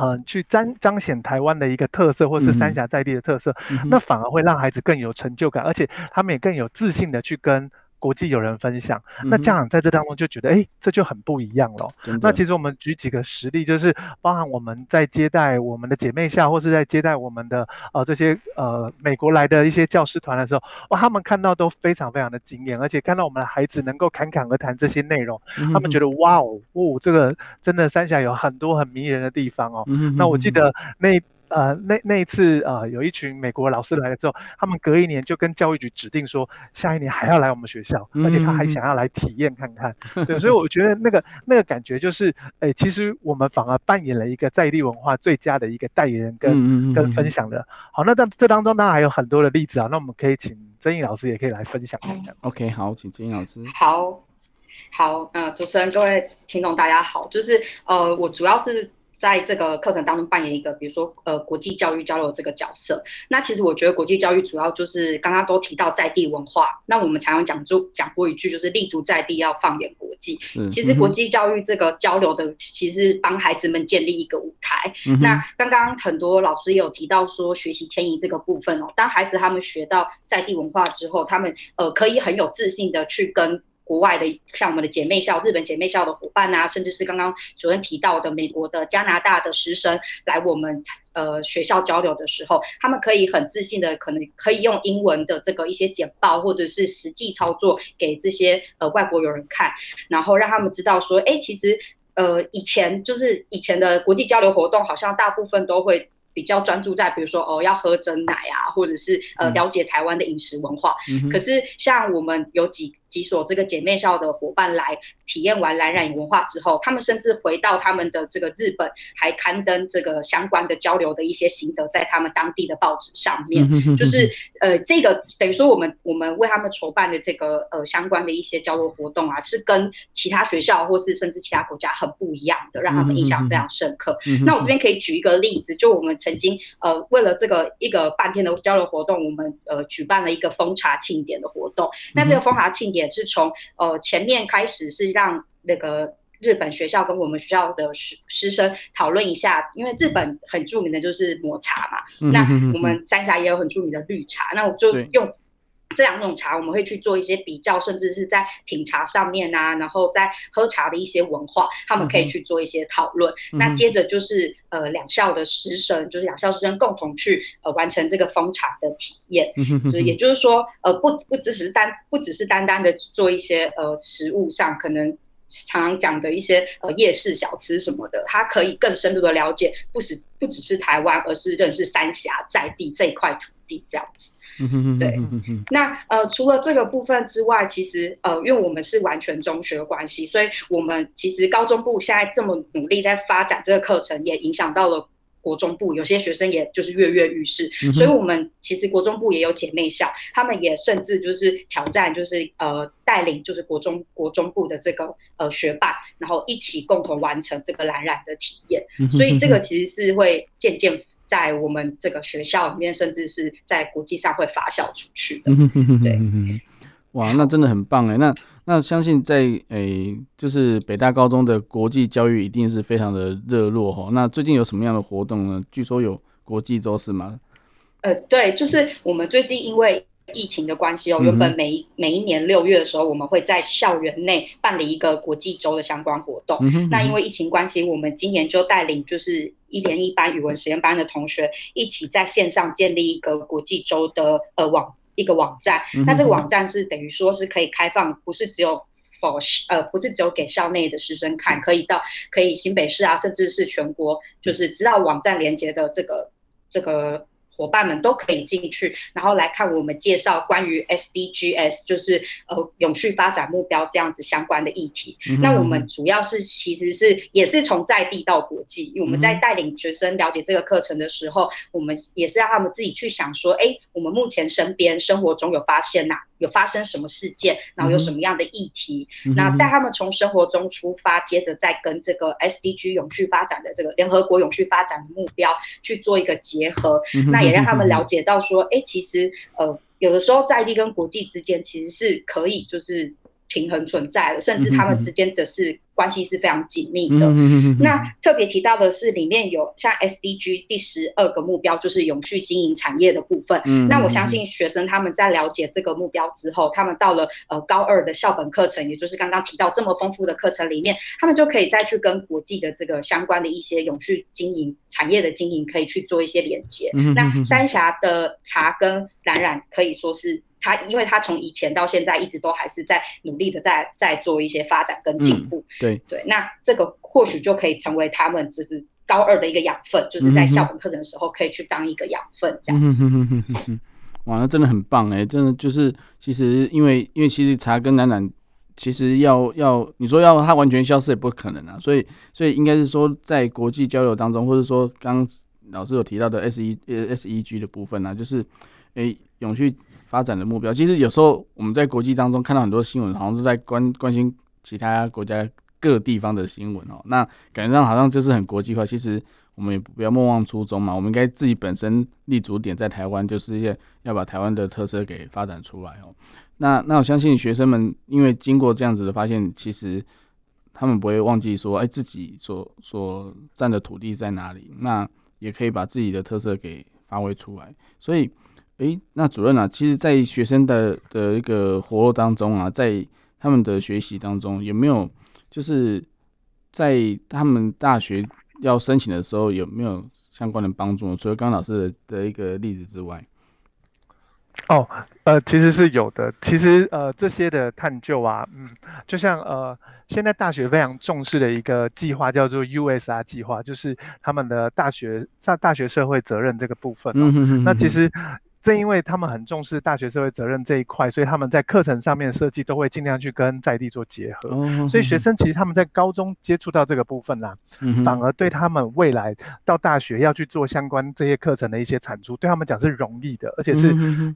嗯、呃，去彰彰显台湾的一个特色，或是三峡在地的特色，嗯、那反而会让孩子更有成就感，而且他们也更有自信的去跟。国际友人分享，那家长在这当中就觉得，哎、嗯欸，这就很不一样了。那其实我们举几个实例，就是包含我们在接待我们的姐妹校，或是在接待我们的呃这些呃美国来的一些教师团的时候，哇，他们看到都非常非常的惊艳，而且看到我们的孩子能够侃侃而谈这些内容，嗯、他们觉得哇哦，哦，这个真的三峡有很多很迷人的地方哦。嗯、那我记得那。呃，那那一次呃，有一群美国老师来了之后，他们隔一年就跟教育局指定说，下一年还要来我们学校，而且他还想要来体验看看。对，所以我觉得那个那个感觉就是，哎、欸，其实我们反而扮演了一个在地文化最佳的一个代言人跟跟分享的。好，那但这当中当然还有很多的例子啊，那我们可以请曾毅老师也可以来分享看看。OK，好，请曾毅老师。好，好，呃，主持人各位听众大家好，就是呃，我主要是。在这个课程当中扮演一个，比如说呃国际教育交流这个角色。那其实我觉得国际教育主要就是刚刚都提到在地文化。那我们常常讲就讲过一句，就是立足在地要放眼国际。嗯、其实国际教育这个交流的，其实帮孩子们建立一个舞台。嗯、那刚刚很多老师也有提到说学习迁移这个部分哦，当孩子他们学到在地文化之后，他们呃可以很有自信的去跟。国外的，像我们的姐妹校、日本姐妹校的伙伴啊，甚至是刚刚主任提到的美国的、加拿大的师生来我们呃学校交流的时候，他们可以很自信的，可能可以用英文的这个一些简报或者是实际操作给这些呃外国友人看，然后让他们知道说，哎，其实呃以前就是以前的国际交流活动，好像大部分都会。比较专注在比如说哦，要喝真奶啊，或者是呃了解台湾的饮食文化。嗯、可是像我们有几几所这个姐妹校的伙伴来体验完蓝染文化之后，他们甚至回到他们的这个日本，还刊登这个相关的交流的一些心得在他们当地的报纸上面。嗯、就是呃，这个等于说我们我们为他们筹办的这个呃相关的一些交流活动啊，是跟其他学校或是甚至其他国家很不一样的，让他们印象非常深刻。嗯、那我这边可以举一个例子，就我们。曾经呃，为了这个一个半天的交流活动，我们呃举办了一个封茶庆典的活动。那这个封茶庆典是从呃前面开始是让那个日本学校跟我们学校的师师生讨论一下，因为日本很著名的就是抹茶嘛，那我们三峡也有很著名的绿茶，那我就用。这两种茶，我们会去做一些比较，甚至是在品茶上面啊，然后在喝茶的一些文化，他们可以去做一些讨论。嗯、那接着就是呃，两校的师生，就是两校师生共同去呃完成这个封茶的体验。嗯、就也就是说，呃，不不只是单不只是单单的做一些呃食物上，可能常常讲的一些呃夜市小吃什么的，它可以更深入的了解，不只不只是台湾，而是认识三峡在地这一块土地这样子。对，那呃，除了这个部分之外，其实呃，因为我们是完全中学的关系，所以我们其实高中部现在这么努力在发展这个课程，也影响到了国中部，有些学生也就是跃跃欲试，所以我们其实国中部也有姐妹校，他们也甚至就是挑战，就是呃带领就是国中国中部的这个呃学霸，然后一起共同完成这个蓝染的体验，所以这个其实是会渐渐。在我们这个学校里面，甚至是在国际上会发酵出去的。对，哇，那真的很棒哎。那那相信在诶、欸，就是北大高中的国际教育一定是非常的热络哈。那最近有什么样的活动呢？据说有国际周是吗？呃，对，就是我们最近因为。疫情的关系哦，原本每一每一年六月的时候，我们会在校园内办理一个国际周的相关活动。嗯，那因为疫情关系，我们今年就带领就是一年一班语文实验班的同学一起在线上建立一个国际周的呃网一个网站。嗯、那这个网站是等于说是可以开放，不是只有 for 呃不是只有给校内的师生看，可以到可以新北市啊，甚至是全国，就是知道网站连接的这个这个。伙伴们都可以进去，然后来看我们介绍关于 SDGs，就是呃永续发展目标这样子相关的议题。嗯、那我们主要是其实是也是从在地到国际，因为我们在带领学生了解这个课程的时候，我们也是让他们自己去想说，哎，我们目前身边生活中有发现呐、啊。有发生什么事件，然后有什么样的议题，嗯、那带他们从生活中出发，接着再跟这个 SDG 永续发展的这个联合国永续发展的目标去做一个结合，嗯、那也让他们了解到说，哎，其实呃，有的时候在地跟国际之间其实是可以就是平衡存在的，甚至他们之间则是。关系是非常紧密的。嗯那特别提到的是，里面有像 SDG 第十二个目标，就是永续经营产业的部分。嗯那我相信学生他们在了解这个目标之后，他们到了呃高二的校本课程，也就是刚刚提到这么丰富的课程里面，他们就可以再去跟国际的这个相关的一些永续经营产业的经营，可以去做一些连接。那三峡的茶跟蓝染可以说是。他，因为他从以前到现在一直都还是在努力的在在做一些发展跟进步，嗯、对对，那这个或许就可以成为他们就是高二的一个养分，就是在校本课程的时候可以去当一个养分这样子。嗯、哇，那真的很棒哎，真的就是其实因为因为其实茶跟楠楠其实要要你说要它完全消失也不可能啊，所以所以应该是说在国际交流当中，或者说刚老师有提到的 S E 呃 S E G 的部分呢、啊，就是诶永续。发展的目标，其实有时候我们在国际当中看到很多新闻，好像是在关关心其他国家各地方的新闻哦。那感觉上好像就是很国际化。其实我们也不要莫忘初衷嘛，我们应该自己本身立足点在台湾，就是要要把台湾的特色给发展出来哦。那那我相信学生们，因为经过这样子的发现，其实他们不会忘记说，哎，自己所所占的土地在哪里，那也可以把自己的特色给发挥出来。所以。诶，那主任啊，其实，在学生的的一个活动当中啊，在他们的学习当中有没有，就是在他们大学要申请的时候有没有相关的帮助？除了刚刚老师的的一个例子之外。哦，呃，其实是有的。其实，呃，这些的探究啊，嗯，就像呃，现在大学非常重视的一个计划叫做 USR 计划，就是他们的大学在大学社会责任这个部分，哦。嗯哼哼哼。那其实。正因为他们很重视大学社会责任这一块，所以他们在课程上面设计都会尽量去跟在地做结合。哦、所以学生其实他们在高中接触到这个部分啦、嗯，反而对他们未来到大学要去做相关这些课程的一些产出，对他们讲是容易的，而且是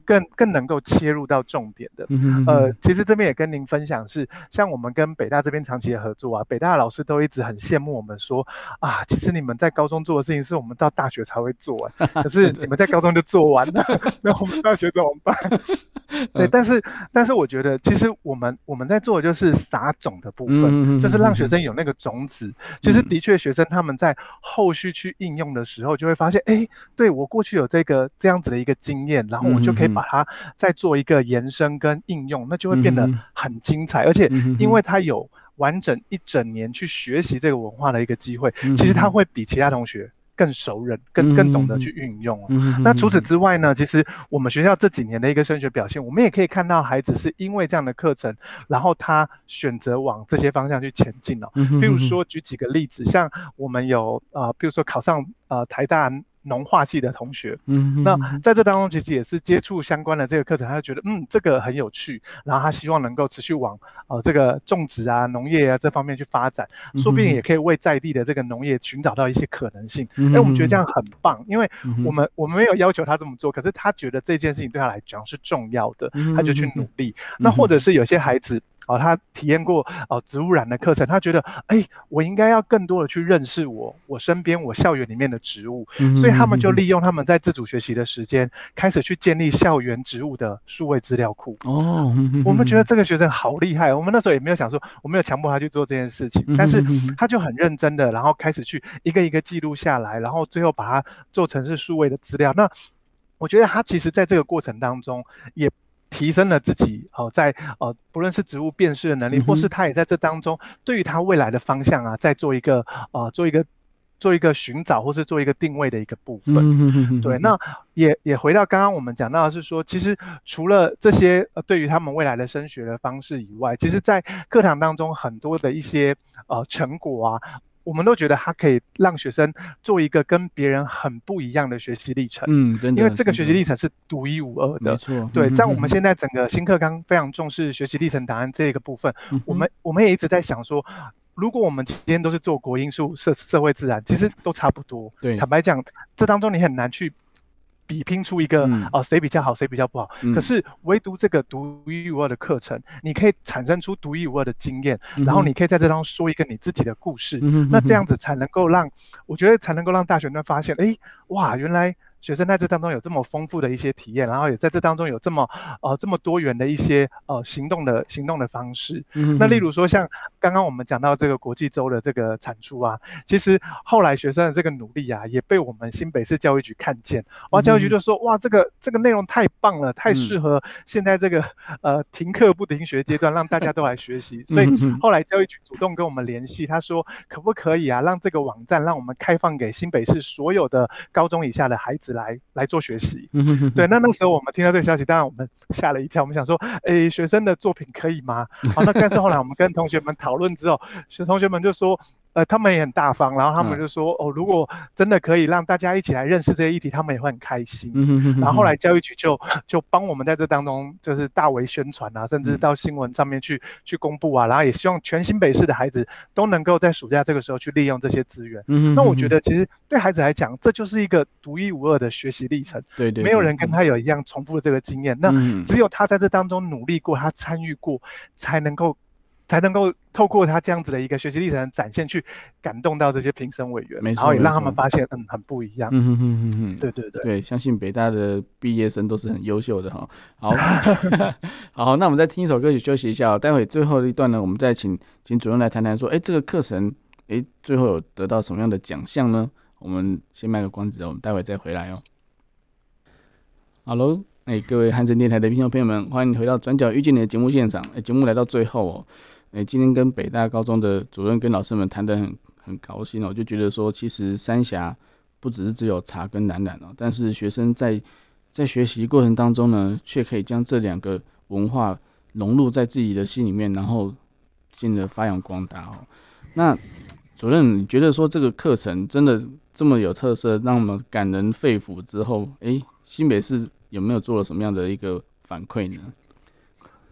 更、嗯、更能够切入到重点的。嗯、呃，其实这边也跟您分享是，像我们跟北大这边长期的合作啊，北大的老师都一直很羡慕我们说啊，其实你们在高中做的事情是我们到大学才会做完，可是你们在高中就做完了。那我们大学怎么办？对，但是但是我觉得，其实我们我们在做的就是撒种的部分，就是让学生有那个种子。其实的确，学生他们在后续去应用的时候，就会发现，哎，对我过去有这个这样子的一个经验，然后我就可以把它再做一个延伸跟应用，那就会变得很精彩。而且，因为他有完整一整年去学习这个文化的一个机会，其实他会比其他同学。更熟人，更更懂得去运用、啊嗯嗯、那除此之外呢？其实我们学校这几年的一个升学表现，我们也可以看到孩子是因为这样的课程，然后他选择往这些方向去前进哦。比如说举几个例子，像我们有呃，比如说考上呃台大。农化系的同学，嗯，那在这当中其实也是接触相关的这个课程，他就觉得嗯这个很有趣，然后他希望能够持续往呃这个种植啊、农业啊这方面去发展，说不定也可以为在地的这个农业寻找到一些可能性。哎、嗯，我们觉得这样很棒，因为我们我们没有要求他这么做，可是他觉得这件事情对他来讲是重要的，他就去努力。那或者是有些孩子。哦，他体验过哦植物染的课程，他觉得，哎，我应该要更多的去认识我我身边我校园里面的植物，嗯，所以他们就利用他们在自主学习的时间，开始去建立校园植物的数位资料库。哦，我们觉得这个学生好厉害，我们那时候也没有想说，我没有强迫他去做这件事情，但是他就很认真的，然后开始去一个一个记录下来，然后最后把它做成是数位的资料。那我觉得他其实在这个过程当中也。提升了自己哦，在呃不论是植物辨识的能力，或是他也在这当中对于他未来的方向啊，在做一个呃做一个做一个寻找，或是做一个定位的一个部分。对，那也也回到刚刚我们讲到的是说，其实除了这些呃对于他们未来的升学的方式以外，其实在课堂当中很多的一些呃成果啊。我们都觉得它可以让学生做一个跟别人很不一样的学习历程，嗯，真的，因为这个学习历程是独一无二的，没错，对。在我们现在整个新课纲非常重视学习历程答案这个部分，嗯、我们我们也一直在想说，如果我们今天都是做国英数社社会自然，其实都差不多，对。坦白讲，这当中你很难去。比拼出一个哦，谁比较好，谁比较不好。可是唯独这个独一无二的课程，你可以产生出独一无二的经验，然后你可以在这当中说一个你自己的故事。那这样子才能够让，我觉得才能够让大学生发现，哎，哇，原来。学生在这当中有这么丰富的一些体验，然后也在这当中有这么呃这么多元的一些呃行动的行动的方式。嗯，那例如说像刚刚我们讲到这个国际周的这个产出啊，其实后来学生的这个努力啊，也被我们新北市教育局看见。哇，教育局就说哇，这个这个内容太棒了，太适合现在这个呃停课不停学阶段，让大家都来学习。所以后来教育局主动跟我们联系，他说可不可以啊，让这个网站让我们开放给新北市所有的高中以下的孩子。来来做学习，对，那那时候我们听到这个消息，当然我们吓了一跳，我们想说，哎，学生的作品可以吗？好，那但是后来我们跟同学们讨论之后，学同学们就说。呃，他们也很大方，然后他们就说，哦，如果真的可以让大家一起来认识这些议题，他们也会很开心。然后后来教育局就就帮我们在这当中就是大为宣传啊，甚至到新闻上面去去公布啊，然后也希望全新北市的孩子都能够在暑假这个时候去利用这些资源。那我觉得其实对孩子来讲，这就是一个独一无二的学习历程。对对，没有人跟他有一样重复的这个经验，那只有他在这当中努力过，他参与过，才能够。才能够透过他这样子的一个学习历程展现，去感动到这些评审委员，然后也让他们发现，嗯，很不一样。嗯哼哼哼哼，对对对，对，相信北大的毕业生都是很优秀的哈。好，好，那我们再听一首歌曲休息一下。待会最后一段呢，我们再请请主任来谈谈说，哎，这个课程，哎，最后有得到什么样的奖项呢？我们先卖个关子，我们待会再回来哦。Hello。哎，各位汉声电台的听众朋友们，欢迎回到转角遇见你的节目现场。哎，节目来到最后哦，哎，今天跟北大高中的主任跟老师们谈得很很高兴哦，就觉得说，其实三峡不只是只有茶跟蓝染哦，但是学生在在学习过程当中呢，却可以将这两个文化融入在自己的心里面，然后进而发扬光大哦。那主任，你觉得说这个课程真的这么有特色，让我们感人肺腑之后，哎，新北市。有没有做了什么样的一个反馈呢？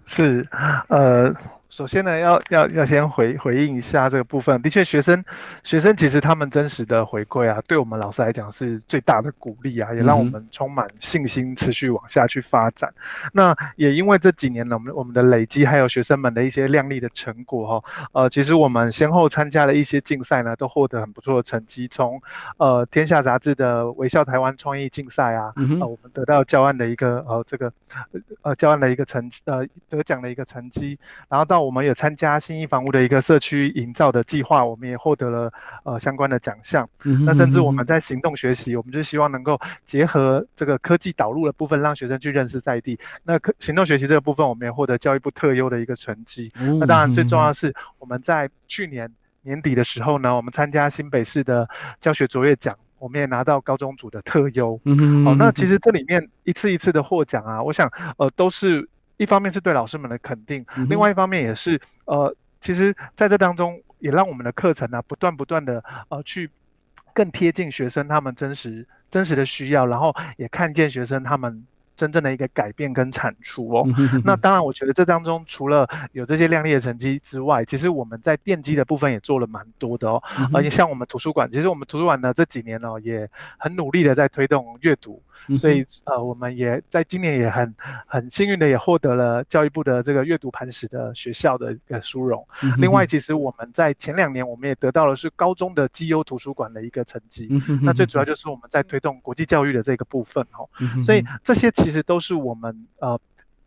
是，呃。首先呢，要要要先回回应一下这个部分。的确，学生学生其实他们真实的回馈啊，对我们老师来讲是最大的鼓励啊，也让我们充满信心，持续往下去发展。嗯、那也因为这几年呢，我们我们的累积，还有学生们的一些亮丽的成果哈、哦，呃，其实我们先后参加了一些竞赛呢，都获得很不错的成绩。从呃《天下》杂志的微笑台湾创意竞赛啊，嗯、呃，我们得到教案的一个呃这个呃教案的一个成呃得奖的一个成绩，然后到我们也参加新一房屋的一个社区营造的计划，我们也获得了呃相关的奖项。嗯、那甚至我们在行动学习，我们就希望能够结合这个科技导入的部分，让学生去认识在地。那科行动学习这个部分，我们也获得教育部特优的一个成绩。嗯、那当然最重要的是，我们在去年年底的时候呢，我们参加新北市的教学卓越奖，我们也拿到高中组的特优。好、嗯哦，那其实这里面一次一次的获奖啊，我想呃都是。一方面是对老师们的肯定，另外一方面也是呃，其实在这当中也让我们的课程呢、啊、不断不断的呃去更贴近学生他们真实真实的需要，然后也看见学生他们真正的一个改变跟产出哦。那当然，我觉得这当中除了有这些亮丽的成绩之外，其实我们在奠基的部分也做了蛮多的哦。而且像我们图书馆，其实我们图书馆呢这几年呢、哦、也很努力的在推动阅读。所以呃，我们也在今年也很很幸运的也获得了教育部的这个阅读磐石的学校的一个殊荣。另外，其实我们在前两年我们也得到了是高中的绩优图书馆的一个成绩。那最主要就是我们在推动国际教育的这个部分哦。所以这些其实都是我们呃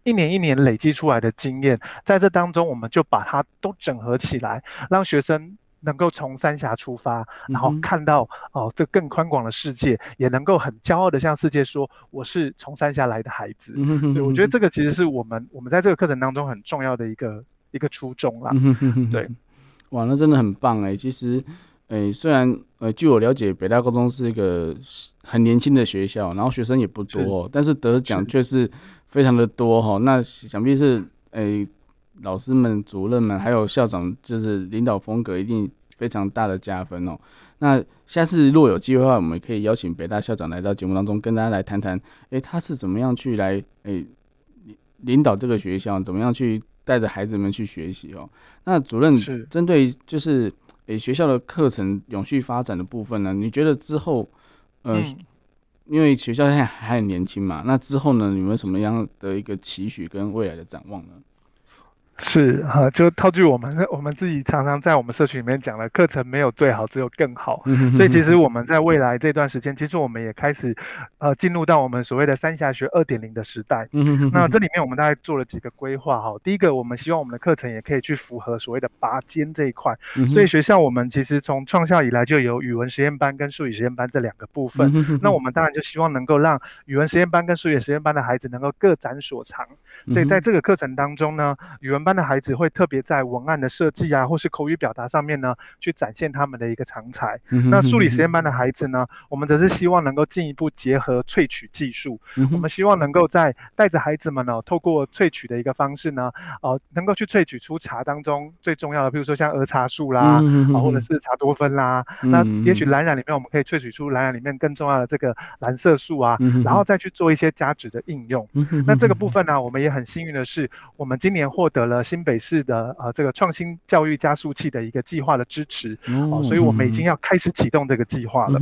一年一年累积出来的经验，在这当中我们就把它都整合起来，让学生。能够从三峡出发，然后看到哦，这更宽广的世界，也能够很骄傲的向世界说，我是从三峡来的孩子。对，我觉得这个其实是我们我们在这个课程当中很重要的一个一个初衷啦。对，哇，那真的很棒哎。其实，诶，虽然呃，据我了解，北大高中是一个很年轻的学校，然后学生也不多，但是得奖却是非常的多哈。那想必是诶。老师们、主任们，还有校长，就是领导风格一定非常大的加分哦。那下次如果有机会的话，我们可以邀请北大校长来到节目当中，跟大家来谈谈，诶，他是怎么样去来诶领导这个学校，怎么样去带着孩子们去学习哦。那主任针对就是诶学校的课程永续发展的部分呢，你觉得之后，呃，嗯、因为学校现在还很年轻嘛，那之后呢，你们什么样的一个期许跟未来的展望呢？是哈，就套句我们 我们自己常常在我们社群里面讲的，课程没有最好，只有更好。所以其实我们在未来这段时间，其实我们也开始呃进入到我们所谓的三峡学二点零的时代。那这里面我们大概做了几个规划哈。第一个，我们希望我们的课程也可以去符合所谓的拔尖这一块。所以学校我们其实从创校以来就有语文实验班跟数理实验班这两个部分。那我们当然就希望能够让语文实验班跟数理实验班的孩子能够各展所长。所以在这个课程当中呢，语文班的孩子会特别在文案的设计啊，或是口语表达上面呢，去展现他们的一个长才。那数理实验班的孩子呢，我们则是希望能够进一步结合萃取技术。我们希望能够在带着孩子们呢，透过萃取的一个方式呢，呃，能够去萃取出茶当中最重要的，比如说像儿茶素啦，啊，或者是茶多酚啦。那也许蓝染里面我们可以萃取出蓝染里面更重要的这个蓝色素啊，然后再去做一些加值的应用。那这个部分呢，我们也很幸运的是，我们今年获得了新北。北市的呃这个创新教育加速器的一个计划的支持，哦，所以我们已经要开始启动这个计划了。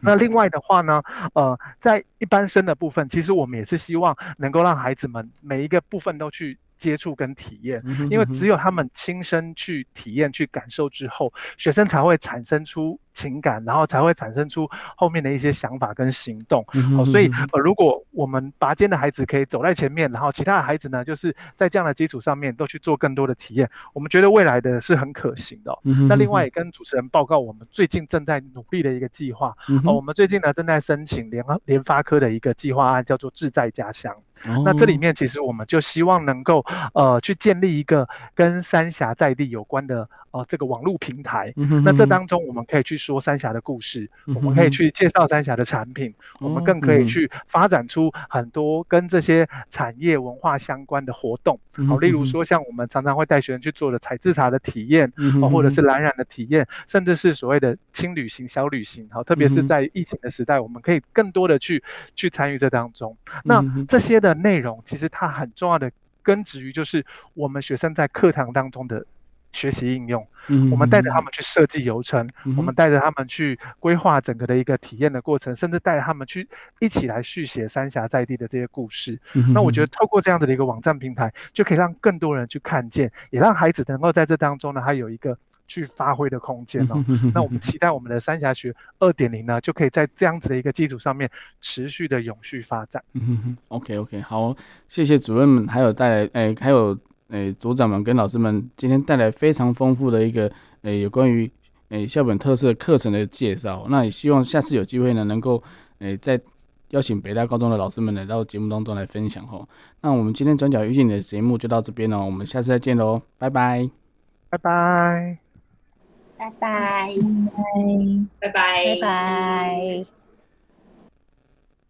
那另外的话呢，呃，在一般生的部分，其实我们也是希望能够让孩子们每一个部分都去接触跟体验，因为只有他们亲身去体验、去感受之后，学生才会产生出情感，然后才会产生出后面的一些想法跟行动。所以呃，如果我们拔尖的孩子可以走在前面，然后其他的孩子呢，就是在这样的基础上面都去做更多的体验，我们觉得未来的是很可行的。那另外也跟主持人报告，我们最近正在努力的一个计划。嗯、哦，我们最近呢正在申请联联发科的一个计划案，叫做“志在家乡”。哦、那这里面其实我们就希望能够呃去建立一个跟三峡在地有关的呃这个网络平台。嗯、哼哼那这当中我们可以去说三峡的故事，嗯、我们可以去介绍三峡的产品、嗯，我们更可以去发展出很多跟这些产业文化相关的活动。好、嗯，例如说像我们常常会带学生去做的采制茶的体验，嗯、或者是蓝染的体验，甚至是所谓的轻旅行、小旅行。好，特别是在疫情的时代，我们可以更多的去去参与这当中。那这些的内容其实它很重要的根植于就是我们学生在课堂当中的学习应用，嗯，我们带着他们去设计流程，嗯，我们带着他们去规划整个的一个体验的过程，甚至带着他们去一起来续写三峡在地的这些故事。嗯，那我觉得透过这样子的一个网站平台，就可以让更多人去看见，也让孩子能够在这当中呢，他有一个去发挥的空间哦。那我们期待我们的三峡学二点零呢，就可以在这样子的一个基础上面持续的永续发展。嗯哼哼，OK OK，好，谢谢主任们，还有带来，哎，还有。诶，组长们跟老师们今天带来非常丰富的一个诶，有关于诶校本特色课程的介绍。那也希望下次有机会呢，能够诶再邀请北大高中的老师们来到节目当中来分享哦。那我们今天转角遇见你的节目就到这边了，我们下次再见喽，拜拜，拜拜，拜拜，拜拜，拜拜。拜拜。